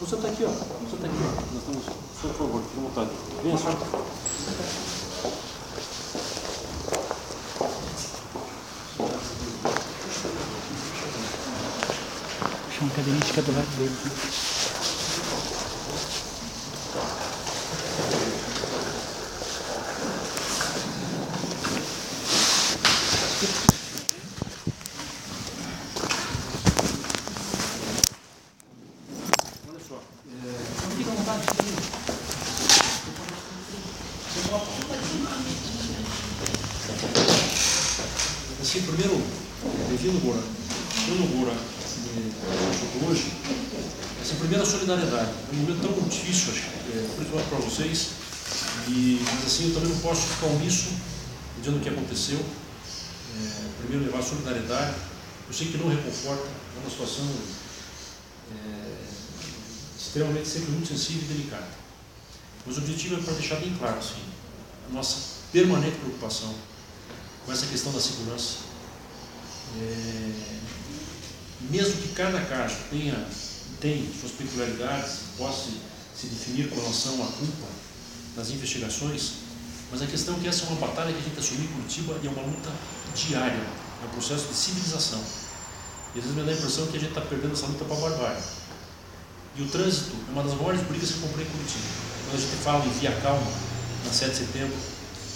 Você está aqui, ó. Você está aqui, ó. Nós estamos, por favor, fique à vontade. Venha só. Deixa uma cadeirinha fica do lado dele. Olha só. É, fica à vontade. fica aí. Assim, primeiro, bem-vindo, Gora. Quando o Gora me chegou hoje, essa primeira solidariedade, é um momento tão difícil, acho, é, principalmente para vocês, e mas, assim, eu também não posso ficar omisso dizendo o que aconteceu. É, primeiro, levar solidariedade. Eu sei que não reconforta, é uma situação é, extremamente sempre muito sensível e delicada. Mas o objetivo é para deixar bem claro assim, a nossa permanente preocupação com essa questão da segurança. É, mesmo que cada caso tenha, tenha suas peculiaridades, possa se definir com relação à culpa nas investigações, mas a questão é que essa é uma batalha que a gente assumiu em Curitiba e é uma luta diária, é um processo de civilização. E às vezes me dá a impressão que a gente está perdendo essa luta para a barbárie. E o trânsito é uma das maiores brigas que eu comprei em Curitiba. Quando a gente fala em via calma, na 7 de setembro,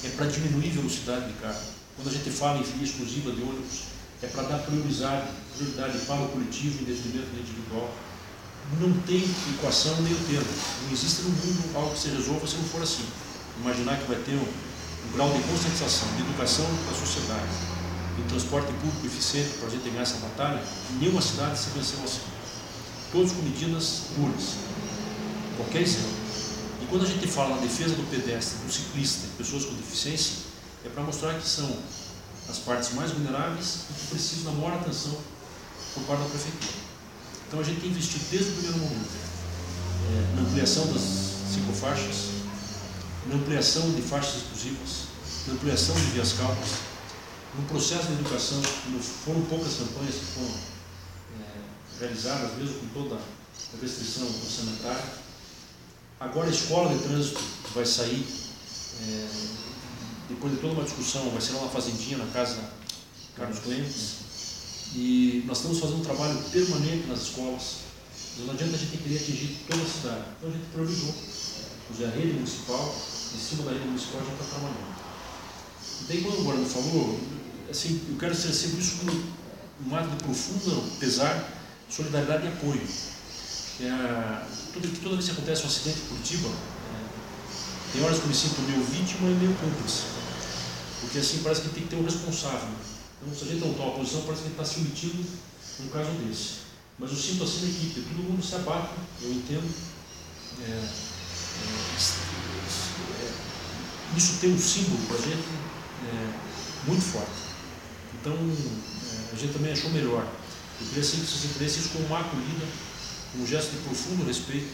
é para diminuir a velocidade de carro. Quando a gente fala em via exclusiva de ônibus, é para dar prioridade, prioridade para o coletivo em detrimento do individual. Não tem equação nem o termo. Não existe no mundo algo que se resolva se não for assim. Imaginar que vai ter um, um grau de conscientização, de educação da sociedade, de transporte público eficiente para a gente ganhar essa batalha, nenhuma cidade se venceu assim todos com medidas duras, qualquer exemplo. E quando a gente fala na defesa do pedestre, do ciclista, de pessoas com deficiência, é para mostrar que são as partes mais vulneráveis e que precisam da maior atenção por parte da prefeitura. Então a gente tem investido desde o primeiro momento é, na ampliação das ciclofaixas, na ampliação de faixas exclusivas, na ampliação de vias calmas, no processo de educação, foram poucas campanhas que foram realizadas, mesmo com toda a restrição orçamentária. Agora a escola de trânsito vai sair, é, depois de toda uma discussão, vai ser lá na Fazendinha, na casa Carlos Clemens, e nós estamos fazendo um trabalho permanente nas escolas. Não adianta a gente querer atingir toda a cidade. Então a gente priorizou. A rede municipal, em cima da rede municipal, já está trabalhando. E daí, quando o Guarani falou, assim, eu quero ser sempre isso com um ato de profundo pesar solidariedade e apoio. É, toda, toda vez que acontece um acidente em Curitiba, é, tem horas que eu me sinto meio vítima e meio cúmplice. Porque assim parece que tem que ter um responsável. Se a gente não toma posição, parece que gente está se omitindo num caso desse. Mas eu sinto assim na equipe, todo mundo se abate, eu entendo. É, é, isso tem um símbolo para a gente muito forte. Então, a gente também achou melhor eu queria assim, que vocês entendessem isso como uma acolhida, um gesto de profundo respeito,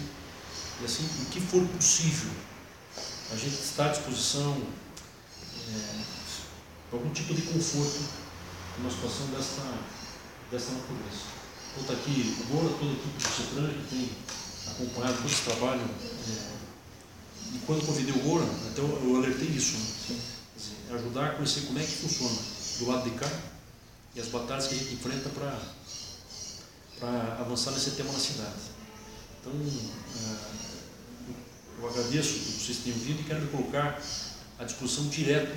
e assim, o que for possível, a gente está à disposição é, para algum tipo de conforto numa situação desta, desta natureza. Está aqui o Gora, toda a equipe do CETRAN que tem acompanhado todo esse trabalho. É, e quando convidei o Gora, até eu, eu alertei isso, né? dizer, ajudar a conhecer como é que funciona do lado de cá e as batalhas que a gente enfrenta para avançar nesse tema na cidade. Então, eu agradeço que vocês tenham vindo e quero colocar à disposição direta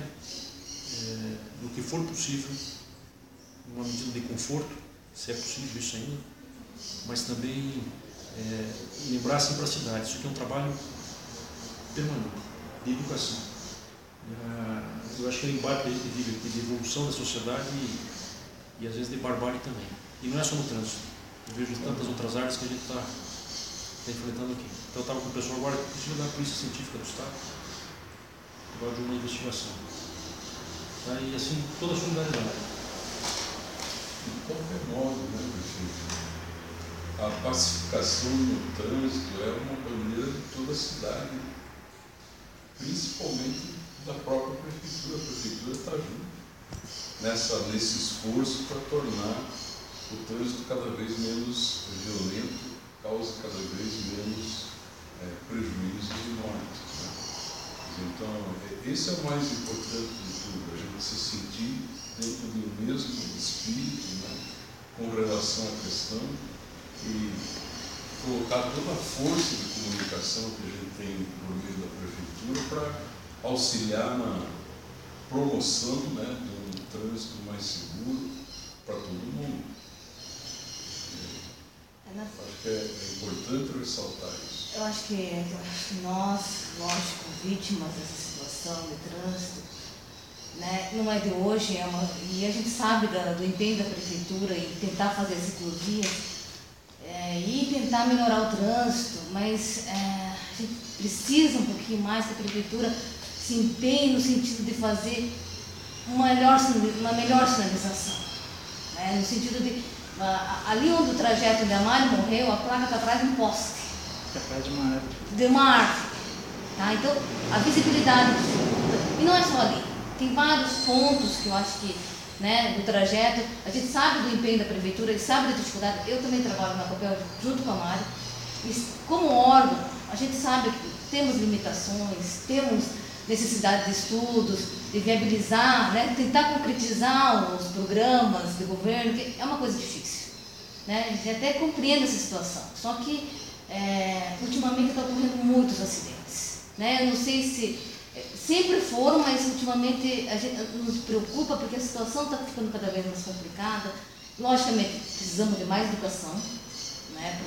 do que for possível, numa medida de conforto, se é possível isso ainda, mas também é, lembrar sempre a cidade, isso aqui é um trabalho permanente, de educação. eu acho que é o embate que a gente vive aqui de evolução da sociedade e, e às vezes de barbárie também. E não é só no trânsito. Eu vejo tantas outras áreas que a gente está tá enfrentando aqui. Então eu estava com o pessoal agora, inclusive da Polícia Científica do Estado, agora de uma investigação. Tá? E assim, toda a solidariedade. De qualquer modo, né, prefeito? A pacificação no trânsito é uma bandeira de toda a cidade, principalmente da própria prefeitura. A prefeitura está junto. nessa, nesse esforço para tornar o trânsito cada vez menos violento, causa cada vez menos é, prejuízos e mortes. Né? Então, é, esse é o mais importante de tudo, a gente se sentir dentro do mesmo espírito né, com relação à questão e colocar toda a força de comunicação que a gente tem por meio da prefeitura para auxiliar na promoção né, de um trânsito mais seguro para todo mundo. É, acho que é, é, importante ressaltar isso. Eu acho que nós, lógico, vítimas dessa situação de trânsito, né, não é de hoje, é uma, e a gente sabe da, do empenho da prefeitura em tentar fazer as ciclovias é, e tentar melhorar o trânsito, mas é, a gente precisa um pouquinho mais que a prefeitura se empenhe no sentido de fazer uma melhor, uma melhor sinalização. Né? No sentido de, ali onde o trajeto de Amário morreu, a placa está atrás de um poste. Está atrás de uma árvore. De uma árvore. Tá? Então, a visibilidade E não é só ali. Tem vários pontos que eu acho que né, do trajeto. A gente sabe do empenho da prefeitura, e sabe da dificuldade. Eu também trabalho na Copel junto com a Mari. E como órgão, a gente sabe que temos limitações, temos necessidade de estudos, de viabilizar, né, tentar concretizar os programas de governo, que é uma coisa difícil. Né? A gente até compreende essa situação, só que é, ultimamente estão ocorrendo muitos acidentes. Né? Eu não sei se sempre foram, mas ultimamente a gente nos preocupa porque a situação está ficando cada vez mais complicada. Logicamente, precisamos de mais educação né,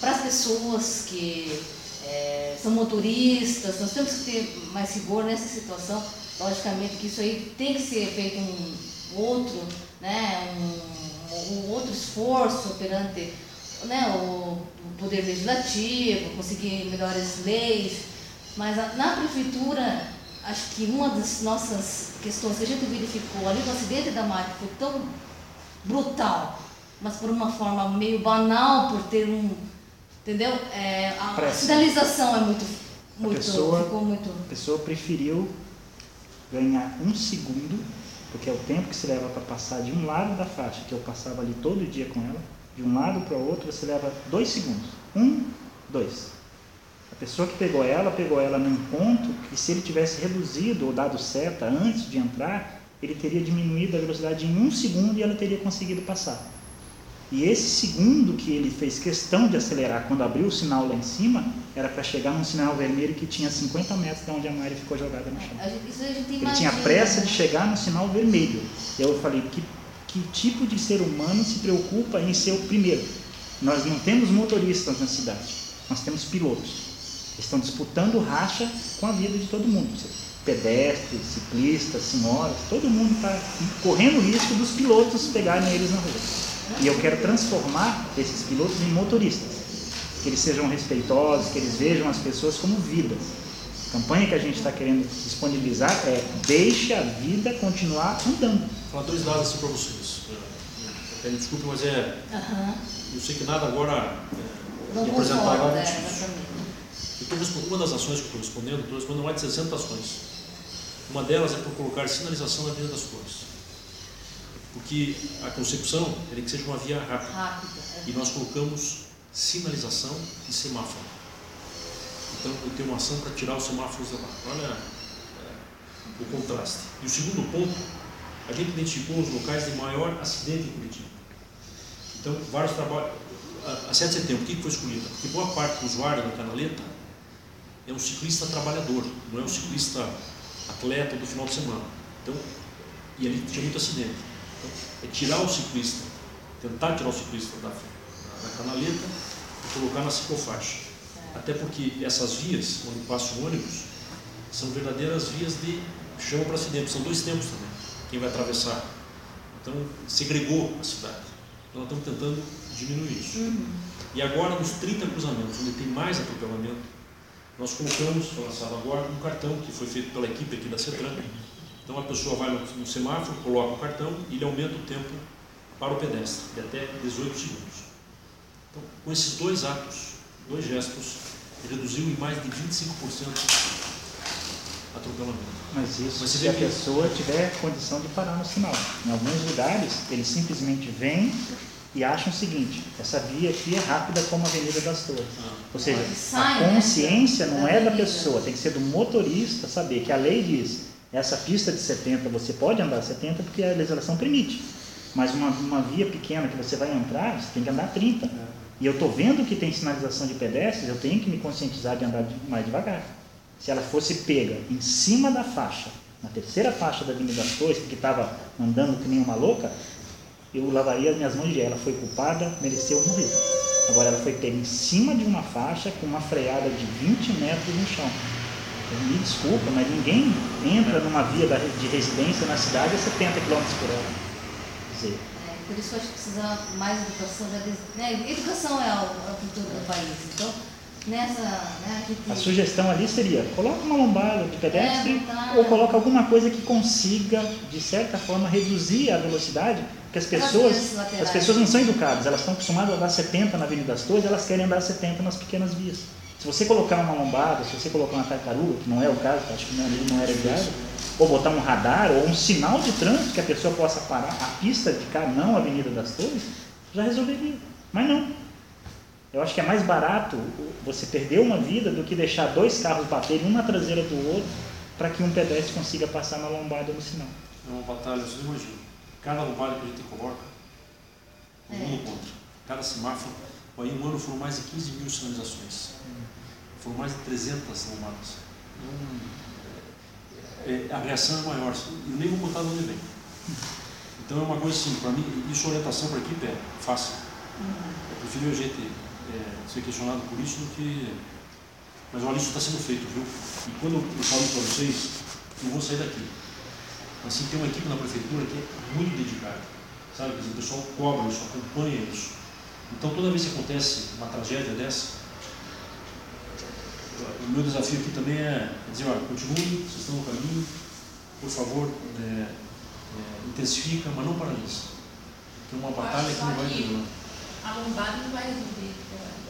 para as pessoas que é, são motoristas, nós temos que ter mais rigor nessa situação. Logicamente que isso aí tem que ser feito um outro, né, um, um outro esforço perante né, o, poder legislativo, conseguir melhores leis, mas na prefeitura, acho que uma das nossas questões que a gente verificou ali no acidente da máquina foi tão brutal, mas por uma forma meio banal, por ter um Entendeu? É, a, a sinalização é muito. muito, a pessoa, ficou muito. A pessoa preferiu ganhar um segundo, porque é o tempo que se leva para passar de um lado da faixa, que eu passava ali todo dia com ela, de um lado para o outro você leva dois segundos. Um, dois. A pessoa que pegou ela, pegou ela num ponto que se ele tivesse reduzido ou dado seta antes de entrar, ele teria diminuído a velocidade em um segundo e ela teria conseguido passar. E esse segundo que ele fez questão de acelerar quando abriu o sinal lá em cima, era para chegar num sinal vermelho que tinha 50 metros de onde a Mari ficou jogada no chão. ele tinha pressa de chegar no sinal vermelho. Eu falei, que, que tipo de ser humano se preocupa em ser o primeiro? Nós não temos motoristas na cidade, nós temos pilotos. Estão disputando racha com a vida de todo mundo. Pedestres, ciclistas, senhoras, todo mundo está correndo o risco dos pilotos pegarem eles na rua. E eu quero transformar esses pilotos em motoristas. Que eles sejam respeitosos, que eles vejam as pessoas como vidas. A campanha que a gente está querendo disponibilizar é deixe a vida continuar andando. Vou falar dois dados assim para vocês. É, desculpe, mas é. Uhum. Eu sei que nada agora é, Não apresentar é, Uma das ações que eu estou respondendo, estou respondendo mais de 60 ações. Uma delas é por colocar sinalização na Avenida das Cores porque a concepção é que seja uma via rápida. rápida é. E nós colocamos sinalização e semáforo. Então eu tenho uma ação para tirar os semáforos da lá. Olha é, o contraste. E o segundo ponto, a gente identificou os locais de maior acidente em Curitiba. Então, vários trabalhos. A 7 de setembro, o que foi escolhido? Porque boa parte do usuário da canaleta é um ciclista trabalhador, não é um ciclista atleta do final de semana. Então, e ali tinha muito acidente é tirar o ciclista, tentar tirar o ciclista da, da canaleta e colocar na ciclofaixa. Até porque essas vias, onde passa o ônibus, são verdadeiras vias de chão para acidente, são dois tempos também, quem vai atravessar. Então, segregou a cidade. Então, nós estamos tentando diminuir isso. Uhum. E agora, nos 30 cruzamentos, onde tem mais atropelamento, nós colocamos, foi lançado agora, um cartão que foi feito pela equipe aqui da CETRAN, então a pessoa vai no, semáforo, coloca o cartão e ele aumenta o tempo para o pedestre, de até 18 segundos. Então, com esses dois atos, dois gestos, reduziu em mais de 25% a atropelamento. Mas isso Mas se a que- pessoa tiver condição de parar no sinal. Em alguns lugares, eles simplesmente vêm e acham o seguinte, essa via aqui é rápida como a Avenida das Torres. Ou seja, a né, consciência não é da pessoa, tem que ser do motorista saber que a lei diz, essa pista de 70 você pode andar 70 porque a legislação permite. Mas uma, uma via pequena que você vai entrar, você tem que andar 30. E eu estou vendo que tem sinalização de pedestres, eu tenho que me conscientizar de andar mais devagar. Se ela fosse pega em cima da faixa, na terceira faixa da Avenida das Torres, porque estava andando que nem uma louca, eu lavaria as minhas mãos de ela. Foi culpada, mereceu morrer. Agora ela foi pega em cima de uma faixa com uma freada de 20 metros no chão. Então, Me desculpa, mas ninguém entra numa via de residência na cidade a 70 km por hora. Quer dizer, É, por isso acho que precisa mais educação. né, Educação é o futuro do país. Então, nessa. Né, a, gente- A sugestão ali seria, coloca uma lombada de pedestre É, ou coloca alguma coisa que consiga, de certa forma, reduzir a velocidade, porque as pessoas, as pessoas não são educadas, elas estão acostumadas a andar 70 na Avenida das Torres, elas querem andar 70 nas pequenas vias. Se você colocar uma lombada, se você colocar uma tartaruga, que não é o caso, acho que não, ali não era viável, ou botar um radar ou um sinal de trânsito que a pessoa possa parar a pista de cá, não a Avenida das Torres, já resolveria. Mas não. Eu acho que é mais barato você perder uma vida do que deixar dois carros baterem um na traseira do outro para que um pedestre consiga passar na lombada no sinal. É uma batalha, vocês imaginam. Cada lombada que a gente coloca, o É. mundo contra. Cada semáforo, aí um ano foram mais de 15 mil sinalizações. Foram mais de 300 lombadas. Então, é, a reação é maior. E nem vou contar de onde vem. Então é uma coisa assim, para mim, isso orientação para a equipe é fácil. Eu prefiro a gente é, ser questionado por isso do que. Mas olha, isso está sendo feito, viu? E quando eu falo para vocês, eu vou sair daqui. Assim, tem uma equipe na prefeitura que é muito dedicada. Sabe? Quer dizer, o pessoal cobra isso, acompanha isso. Então, toda vez que acontece uma tragédia dessa, o meu desafio aqui também é dizer, olha, continuem, vocês estão no caminho, por favor, é, é, intensifica, mas não paralisa. Que é uma batalha que não vai terminar. A lombada não vai resolver.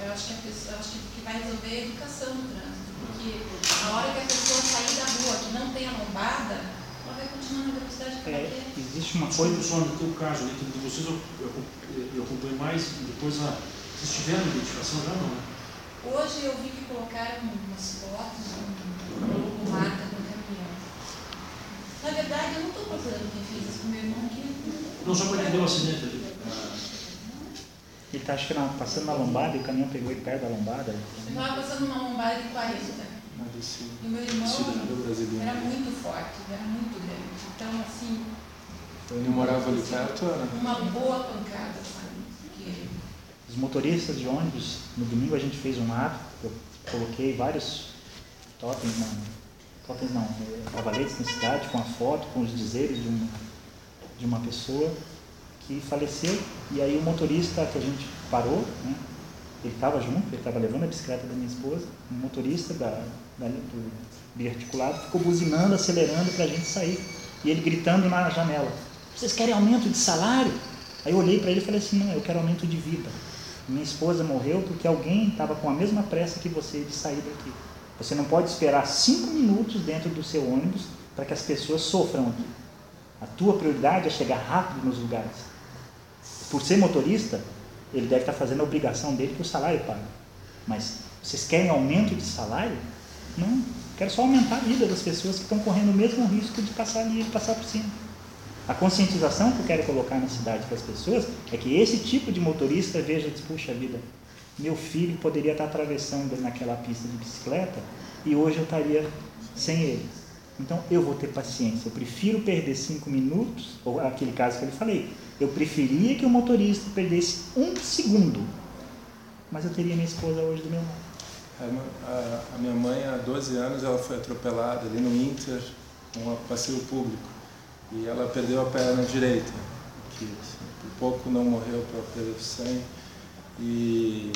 Eu acho que a pessoa, acho que o que vai resolver é a educação no trânsito. Porque a hora que a pessoa sair da rua que não tem a lombada, ela vai continuar na velocidade que ela É, quer. existe uma coisa. só no teu caso, né, que de vocês eu, eu, eu acompanho mais, e depois a, vocês tiveram identificação já não, né? Hoje eu vi que colocaram umas fotos, um logo marca no caminhão. Na verdade, eu não estou procurando quem fez isso com meu irmão, que Não, só para entender o acidente ali. Ele está acho que na- passando na lombada e o caminhão pegou ele perto da lombada. eu estava passando uma lombada de 40. E o meu irmão era muito forte, era muito grande. Então, assim, Ele morava ali perto, uma boa pancada, sabe? Porque Os motoristas de ônibus, no domingo a gente fez um ato, eu coloquei vários totens, não, totens não, cavaletes na cidade com a foto, com os dizeres de uma, de uma pessoa que faleceu. E aí o motorista que a gente parou, né, ele estava junto, ele estava levando a bicicleta da minha esposa, o motorista da, do biarticulado ficou buzinando, acelerando para a gente sair. E ele gritando na janela, vocês querem aumento de salário? Aí eu olhei para ele e falei assim, não, eu quero aumento de vida. Minha esposa morreu porque alguém estava com a mesma pressa que você de sair daqui. Você não pode esperar cinco minutos dentro do seu ônibus para que as pessoas sofram aqui. A tua prioridade é chegar rápido nos lugares. Por ser motorista, ele deve estar fazendo a obrigação dele que o salário paga. Mas vocês querem aumento de salário? Não. Quero só aumentar a vida das pessoas que estão correndo o mesmo risco de passar ali passar por cima. A conscientização que eu quero colocar na cidade para as pessoas é que esse tipo de motorista veja, diz, puxa vida, meu filho poderia estar atravessando naquela pista de bicicleta e hoje eu estaria sem ele. Então eu vou ter paciência. Eu prefiro perder cinco minutos, ou aquele caso que eu lhe falei, eu preferia que o motorista perdesse um segundo, mas eu teria minha esposa hoje do meu lado. A, minha mãe, há 12 anos, ela foi atropelada ali no Inter, um passeio público. E ela perdeu a perna direita, que assim, por pouco não morreu para perda de sangue. E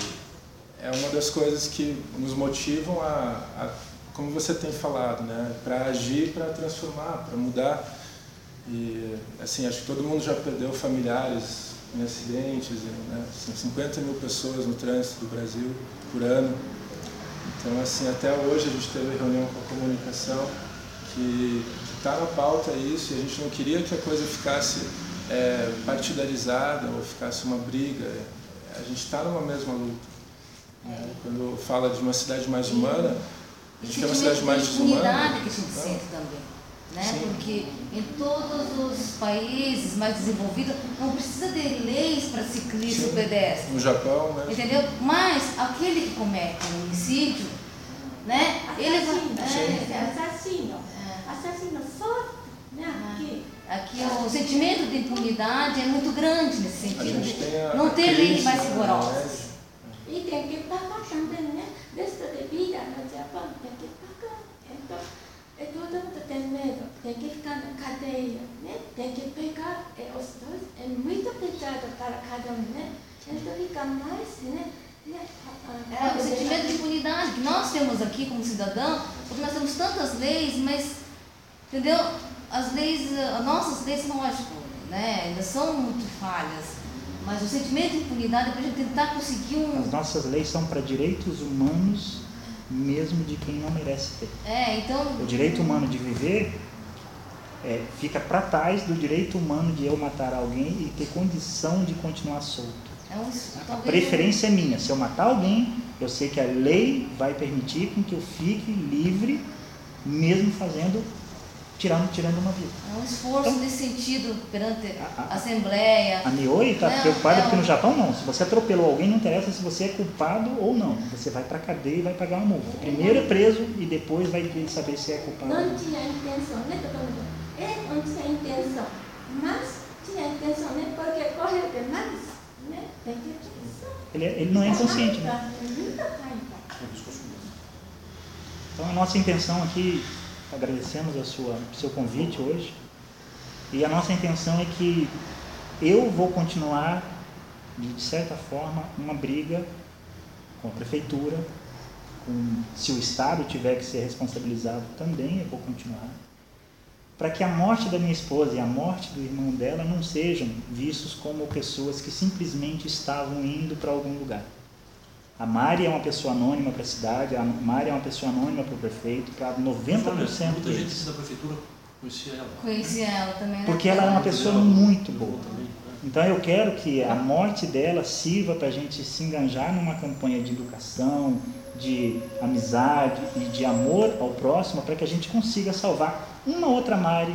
é uma das coisas que nos motivam a, a como você tem falado, né, para agir, para transformar, para mudar. E assim, acho que todo mundo já perdeu familiares em acidentes, né? São 50 mil pessoas no trânsito do Brasil por ano. Então, assim, até hoje a gente teve reunião com a comunicação que está na pauta isso e a gente não queria que a coisa ficasse é, partidarizada ou ficasse uma briga. A gente está numa mesma luta. Né? Quando fala de uma cidade mais humana, a gente quer uma cidade mais desumana. que a gente sente também. Né? Sim. Porque em todos os países mais desenvolvidos não precisa de leis para ciclista Sim. e pedestre. No Japão, né? Entendeu? Mas aquele que comete um homicídio, né? Ele vai. Assassino, É, assassino, é. assassino forte, né? Aqui. Aqui o sentimento de impunidade é muito grande nesse sentido. de não ter leis mais né, rigorosas. E tem que pagar também, né? Resto de vida no Japão tem que pagar. Então, e todo mundo tem medo, tem que ficar na cadeia, né? Tem que pegar e os dois. É muito pesado para cada um, né? Então fica mais, né? É, o sentimento de impunidade que nós temos aqui como cidadão, porque nós temos tantas leis, mas, entendeu? As leis, as nossas leis, lógico, né, ainda são muito falhas, mas o sentimento de impunidade é para a gente tentar conseguir um. As nossas leis são para direitos humanos, mesmo de quem não merece ter. É, então. O direito humano de viver é, fica para trás do direito humano de eu matar alguém e ter condição de continuar solto. É um, A preferência é minha. Se eu matar alguém, eu sei que a lei vai permitir com que eu fique livre, mesmo fazendo, tirando, tirando uma vida. É um esforço Então- nesse sentido perante A- a a- Assembleia. A Nioi está preocupada não. porque no Japão não. Se você atropelou alguém, não interessa se você é culpado ou não. Você vai para cadeia e vai pagar uma multa. Primeiro é preso e depois vai ter que saber se é culpado. Não tinha intenção, né? É, não tinha intenção. Mas tinha intenção, né? Porque correu demais, né? Tem que pensar. Ele, é- ele não é consciente, né? Raiva. É. Então a nossa intenção aqui, agradecemos a sua, o seu convite hoje, e a nossa intenção é que eu vou continuar, de, certa forma, uma briga com a prefeitura, com, se o Estado tiver que ser responsabilizado também, eu vou continuar, para que a morte da minha esposa e a morte do irmão dela não sejam vistos como pessoas que simplesmente estavam indo para algum lugar. A Mari é uma pessoa anônima para a cidade, a Mari é uma pessoa anônima para o prefeito, para 90% Olha, muita gente deles. da prefeitura conhecia ela. Conheci ela também, né? Porque ela é uma pessoa muito boa. Também, né? Então eu quero que a morte dela sirva para a gente se enganjar numa campanha de educação, de amizade e de amor ao próximo, para que a gente consiga salvar uma outra Mari,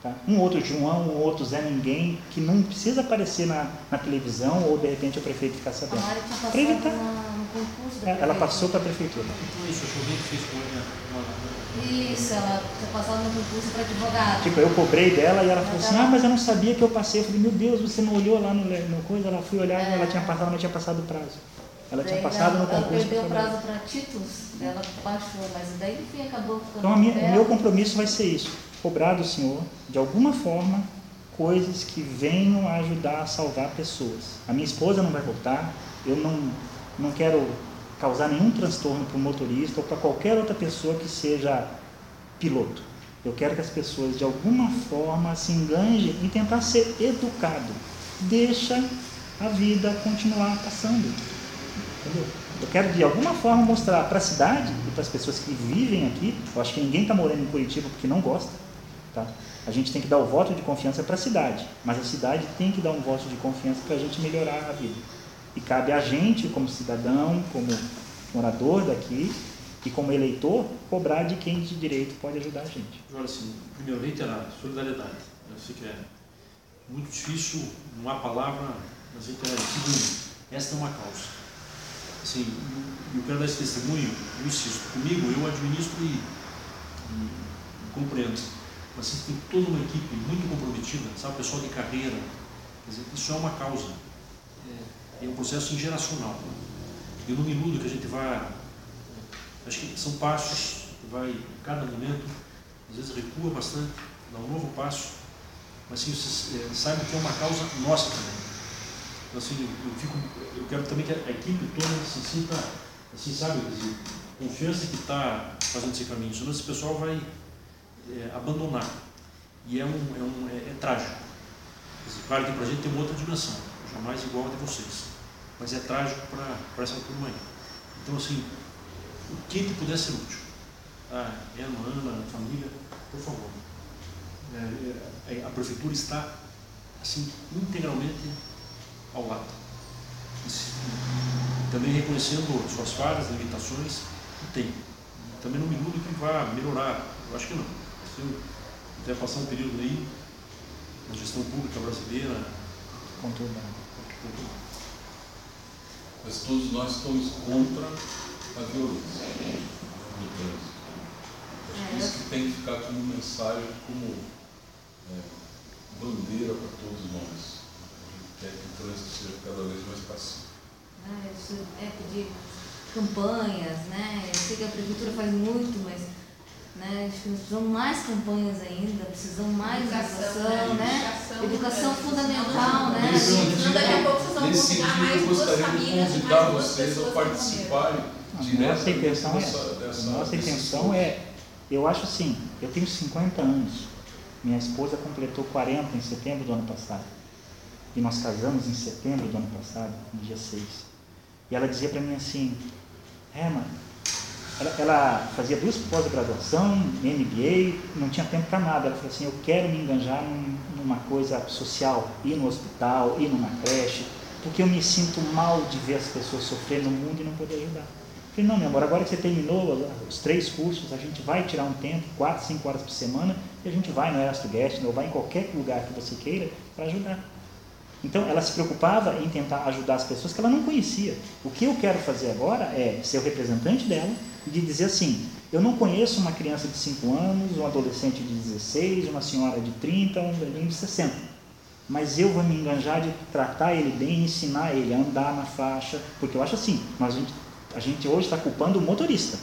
tá? um outro João, um outro Zé Ninguém, que não precisa aparecer na, na televisão ou de repente o prefeito ficar A sabendo. Passado Pra evitar. No concurso da Ela passou para a prefeitura. Então é isso, ela uma. Isso, ela tinha passado no concurso para advogado. Tipo, eu cobrei dela e ela falou assim, ah, mas eu não sabia que eu passei. Eu falei, meu Deus, você não olhou lá no, no coisa? Ela fui olhar e ela tinha passado, ela não tinha passado o prazo. Ela tinha Daí passado no ela, ela concurso. perdeu o prazo para títulos, ela baixou, mas daí enfim acabou ficando. Então, a minha- o meu compromisso vai ser isso: cobrar do Senhor, de alguma forma, coisas que venham a ajudar a salvar pessoas. A minha esposa não vai voltar, eu não, não quero causar nenhum transtorno para o motorista ou para qualquer outra pessoa que seja piloto. Eu quero que as pessoas, de alguma forma, se enganjem em tentar ser educado. Deixa a vida continuar passando. Entendeu? Eu quero de alguma forma mostrar para a cidade e para as pessoas que vivem aqui. Eu acho que ninguém está morando em Curitiba porque não gosta. Tá? A gente tem que dar o voto de confiança para a cidade, mas a cidade tem que dar um voto de confiança para a gente melhorar a vida. E cabe a gente, como cidadão, como morador daqui e como eleitor, cobrar de quem de direito pode ajudar a gente. Agora, assim, primeiro, reiterar, solidariedade. Eu sei que é muito difícil, não há palavra, mas reiterar. Segundo, esta é uma causa. Assim, eu- quero dar esse testemunho, eu insisto, comigo eu administro e, e, compreendo. Mas tem toda uma equipe muito comprometida, sabe, pessoal de carreira. Quer dizer, isso é uma causa. É, é um processo geracional. Eu não me iludo que a gente vai Acho que são passos vai, cada momento, às vezes recua bastante, dá um novo passo, mas assim, vocês eh, saibam que é uma causa nossa também. Então, assim, eu, fico, eu quero também que a, a equipe toda se sinta, assim, sabe, dizer, confiança que está fazendo esse caminho, senão esse pessoal vai eh, abandonar. E é, um, é, um, é, é trágico. Dizer, claro que para a gente tem uma outra dimensão, jamais igual a de vocês, mas é trágico para essa turma aí. Então, assim, o que que puder ser útil. Ah, Eno, Ana, a família, Por favor. É, é, a prefeitura está, assim, integralmente ao lado. Também reconhecendo suas falhas, limitações, que tem. Também não me iludo que vá melhorar. Eu acho que não. Eu quiser passar um período aí, na gestão pública brasileira, Conturbado. Mas todos nós estamos contra a violência trânsito. Acho que isso que tem que ficar como mensagem, como é, bandeira para todos nós. A gente quer que o trânsito seja cada vez mais pacífico. né, isso é pedir campanhas, né? Eu sei que a prefeitura faz muito, mas né, acho que nós precisamos mais campanhas ainda, precisamos mais educação, né? Educação, Educação trânsito, fundamental, né? Nesse Senão daqui a pouco vocês vão Nesse convidar sentido, mais eu gostaria de famílias, convidar vocês a participarem diretamente nossa intenção dessa, é, dessa a nossa intenção é, eu acho assim, eu tenho 50 anos, minha esposa completou 40 em setembro do ano passado, e nós casamos em setembro do ano passado, no dia 6. E ela dizia para mim assim, Herman, ela, ela fazia duas pós-graduação, MBA, não tinha tempo para nada. Ela falou assim, eu quero me enganjar num- numa coisa social, ir no hospital, ir numa creche, porque eu me sinto mal de ver as pessoas sofrendo no mundo e não poder ajudar. Eu falei, não, meu amor, agora que você terminou os três cursos, a gente vai tirar um tempo, quatro, cinco horas por semana, e a gente vai no Erasto Guest, ou vai em qualquer lugar que você queira, para ajudar. Então, ela se preocupava em tentar ajudar as pessoas que ela não conhecia. O que eu quero fazer agora é ser o representante dela de dizer assim: eu não conheço uma criança de 5 anos, um adolescente de 16, uma senhora de 30, um velhinho de 60. Mas eu vou me enganjar de tratar ele bem, ensinar ele a andar na faixa, porque eu acho assim: nós, a, gente, a gente hoje está culpando o motorista,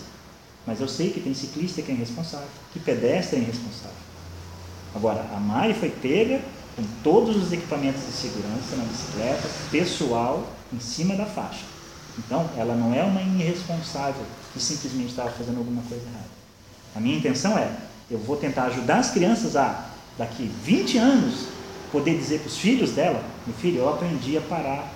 mas eu sei que tem ciclista que é irresponsável, que pedestre é irresponsável. Agora, a Mari foi pega com todos os equipamentos de segurança na bicicleta, pessoal, em cima da faixa. Então, ela não é uma irresponsável que simplesmente estava fazendo alguma coisa errada. A minha intenção é, eu vou tentar ajudar as crianças a, daqui 20 anos, poder dizer para os filhos dela, meu filho, eu aprendi a parar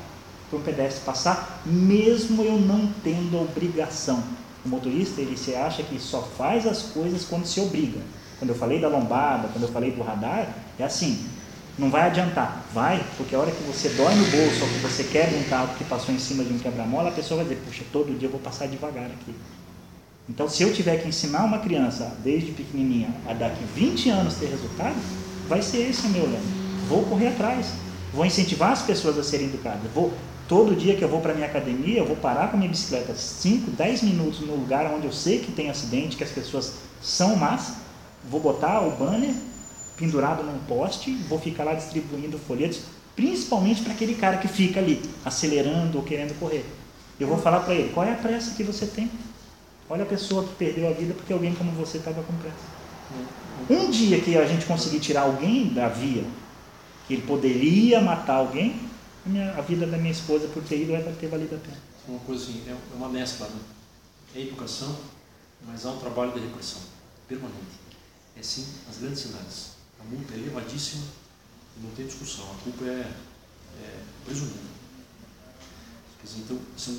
para um pedestre passar, mesmo eu não tendo obrigação. O motorista, ele se acha que só faz as coisas quando se obriga. Quando eu falei da lombada, quando eu falei do radar, é assim, não vai adiantar. Vai, porque a hora que você dói no bolso ou que você quebra um carro que passou em cima de um quebra-mola, a pessoa vai dizer, puxa, todo dia eu vou passar devagar aqui. Então, se eu tiver que ensinar uma criança, desde pequenininha, a daqui 20 anos ter resultado, vai ser esse o meu lema. Vou correr atrás. Vou incentivar as pessoas a serem educadas. Vou, todo dia que eu vou para minha academia, eu vou parar com a minha bicicleta 5, 10 minutos no lugar onde eu sei que tem acidente, que as pessoas são más, vou botar o banner pendurado num poste, vou ficar lá distribuindo folhetos, principalmente para aquele cara que fica ali, acelerando ou querendo correr. Eu vou falar para ele, qual é a pressa que você tem? Olha a pessoa que perdeu a vida porque alguém como você estava com pressa. Um dia que a gente conseguir tirar alguém da via, que ele poderia matar alguém, a, minha- a vida da minha esposa por ter ido vai ter valido a pena. uma coisa assim, é uma mescla, né? É educação, mas há um trabalho de repressão permanente. É sim as grandes cidades. A multa é elevadíssima e não tem discussão. A culpa é, é presumida. Quer dizer, então, são,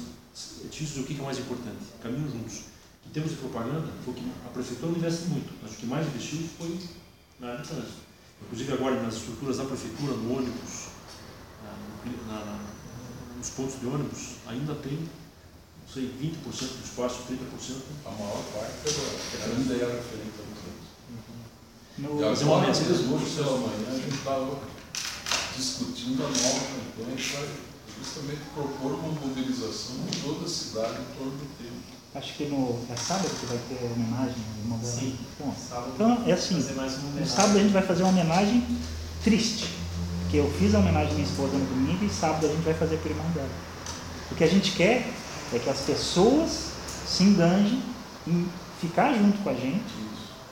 é dizer o que é mais importante. Caminham juntos. Em termos de propaganda, foi que a prefeitura não investe muito, mas o que mais investiu foi na área de trânsito. Inclusive agora nas estruturas da prefeitura, no ônibus, na- na- nos pontos de ônibus, ainda tem, não sei, 20% do espaço, 30%. A maior parte era, ainda era referente a vocês. No- E uma agora mescla. mesmo, hoje pela manhã, a gente estava discutindo a nova campanha para justamente propor uma mobilização em toda a cidade em torno do tema. acho que no, é sábado que vai ter homenagem irmão dela? Sim. Bom, Sábado, Então, é assim, uma No sábado a gente vai fazer uma homenagem triste. Porque eu fiz a homenagem à minha esposa no domingo e sábado a gente vai fazer para irmão dela. O que a gente quer é que as pessoas se enganjem em ficar junto com a gente,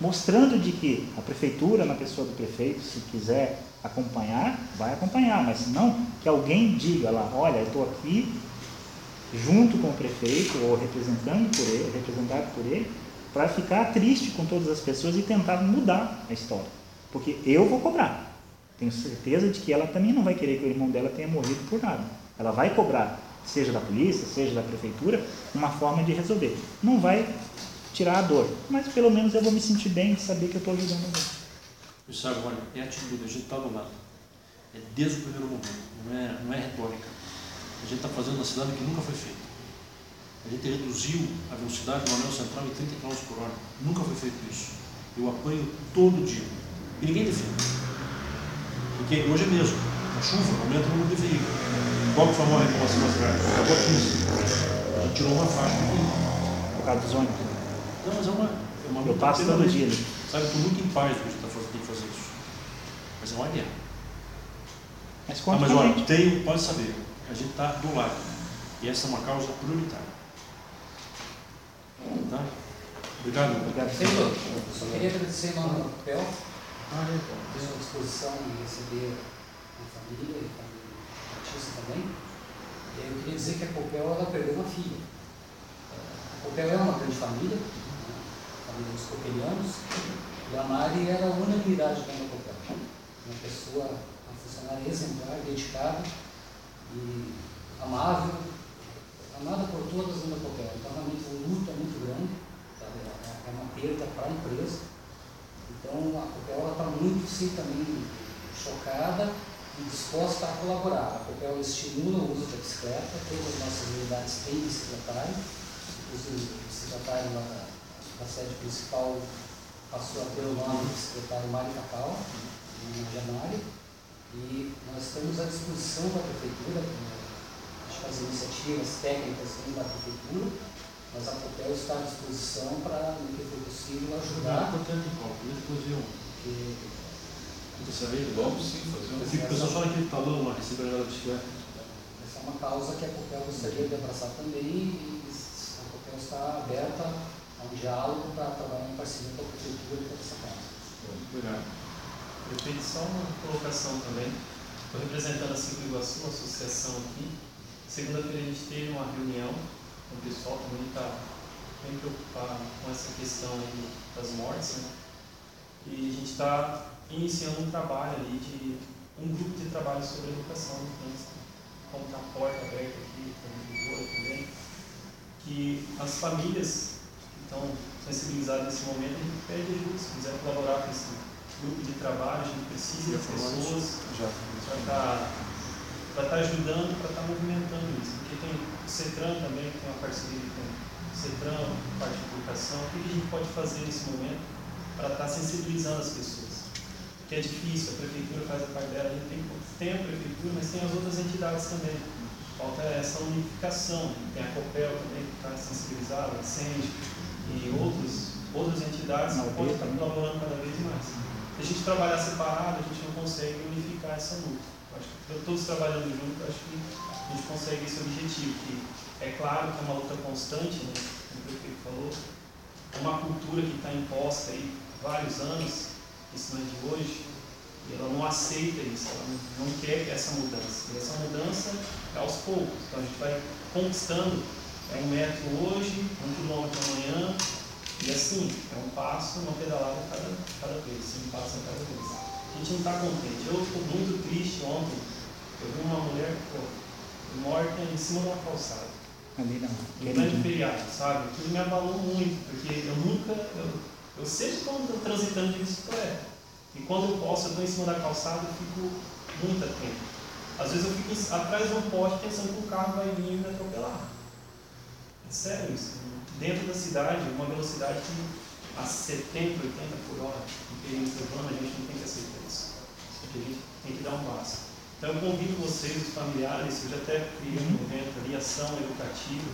mostrando de que a prefeitura, na pessoa do prefeito, se quiser acompanhar, vai acompanhar, mas não que alguém diga lá, olha, eu estou aqui junto com o prefeito ou representando por ele, representado por ele, para ficar triste com todas as pessoas e tentar mudar a história. Porque eu vou cobrar. Tenho certeza de que ela também não vai querer que o irmão dela tenha morrido por nada. Ela vai cobrar, seja da polícia, seja da prefeitura, uma forma de resolver. Não vai tirar a dor. Mas pelo menos eu vou me sentir bem de saber que eu estou ajudando alguém. Sabe, olha, é atitude, a gente está do lado. É desde o primeiro momento, não é, não é retórica. A gente está fazendo uma cidade que nunca foi feita. A gente reduziu a velocidade do anel central em 30 km por hora. Nunca foi feito isso. Eu apanho todo dia. E ninguém defende. Porque hoje é mesmo. A chuva aumenta o número de veículos. Qual que foi a maior reclamação na cidade? Acabou a 15. A gente tirou uma faixa aqui. Por causa dos ônibus. Não, mas é uma, é uma Eu luta passo todo permanente. dia. Sabe, estou muito em paz do que a gente tá fazendo, tem que fazer isso. Mas é uma guerra. Mas Ah, mas olha, gente. tem, pode saber, a gente está do lado. E essa é uma causa prioritária. Tá? Obrigado. Obrigado. Senhor, eu só queria agradecer em nome do papel, fiz uma disposição em receber a família e a artista também. E aí eu queria dizer que a Copel ela perdeu uma filha. A Copel é uma grande família dos copelianos, e a Mari era a unanimidade da Copel. Uma pessoa, uma funcionária exemplar, dedicada e amável, amada por todas da Copel. Então realmente o luto é muito grande, sabe? É- é uma perda para a empresa. Então a Copel está muito sim também chocada e disposta a colaborar. A Copel estimula o uso da bicicleta, todas as nossas unidades têm bicicletário, inclusive o bicicletário lá da, da sede principal passou a ter o nome de bicicletário Mari Cacau, em a Mari, e nós estamos à disposição da prefeitura, com acho que as iniciativas técnicas da prefeitura, mas a Copel está à disposição para, no que for possível, ajudar, importante, Paulo, depois eu. porque Você sabe, Vamos sim fazer Eu uma fico pensando só naquele talão lá, receber a bicicleta. essa é uma causa que a Copel gostaria de abraçar também e a Copel está aberta a um diálogo para trabalhar em parceria com a prefeitura para essa causa. Obrigado. Prefeito, só uma colocação também. Estou representando a Cinco Iguaçu, a associação aqui. Segunda-feira a gente teve uma reunião com o pessoal que está bem preocupado com essa questão aí das mortes, né? E a gente está iniciando um trabalho ali de um grupo de trabalho sobre educação no trânsito. Como está a porta aberta aqui, com também, que as famílias estão sensibilizadas nesse momento, a gente pede ajuda, se quiser colaborar com esse grupo de trabalho, a gente precisa de pessoas para estar para estar ajudando, para estar movimentando isso. Porque tem o CETRAN também, que tem uma parceria com o CETRAN, parte de educação. O que a gente pode fazer nesse momento para estar sensibilizando as pessoas? Porque é difícil, a prefeitura faz a parte dela, a gente tem, tem a prefeitura, mas tem as outras entidades também. Falta essa unificação. Tem a COPEL também, que está sensibilizada, a SEND e outros, outras entidades que podem estar colaborando cada vez mais. Se a gente trabalhar separado, a gente não consegue unificar essa luta. Acho que todos trabalhando juntos, eu acho que a gente consegue esse objetivo, que é claro que é uma luta constante, né? como o prefeito falou, é uma cultura que está imposta aí há vários anos, isso não é de hoje, e ela não aceita isso, ela não, não quer essa mudança. E essa mudança é aos poucos, então a gente vai conquistando, é um metro hoje, um quilômetro amanhã, e assim, é um passo, uma pedalada cada, cada vez, um passo a cada vez. A gente não está contente. Eu estou muito triste ontem. Eu vi uma mulher pô, morta em cima de uma calçada. Ali não. No pleno feriado, sabe? Aquilo me abalou muito, porque eu nunca. Eu, eu sempre estou transitando de bicicleta. E quando eu posso, eu estou em cima da calçada e fico muito atento. Às vezes eu fico em- atrás de um poste pensando que o carro vai vir e me atropelar. Sério isso. Dentro da cidade, uma velocidade a 70, 80 por hora, em perímetro urbano, a gente não tem que aceitar isso. A gente tem que dar um passo. Então eu convido vocês, os familiares, eu já até criei um evento ali, ação educativa.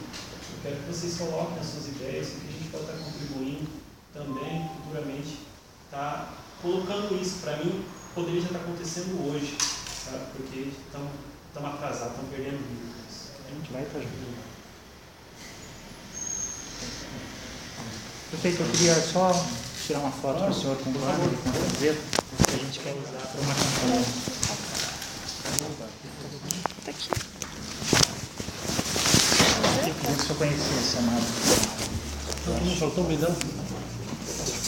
Eu quero que vocês coloquem as suas ideias, porque a gente pode estar contribuindo também, futuramente, tá colocando isso. Para mim, poderia já estar acontecendo hoje, sabe? Porque estamos atrasados, estamos perdendo vidas. A gente vai para ajudar. Prefeito, eu queria só tirar uma foto com o senhor com o quadro e com a camiseta, que a gente quer usar para uma campanha. Tá aqui. Eu queria que o senhor conhecesse, amado. Só estão me dando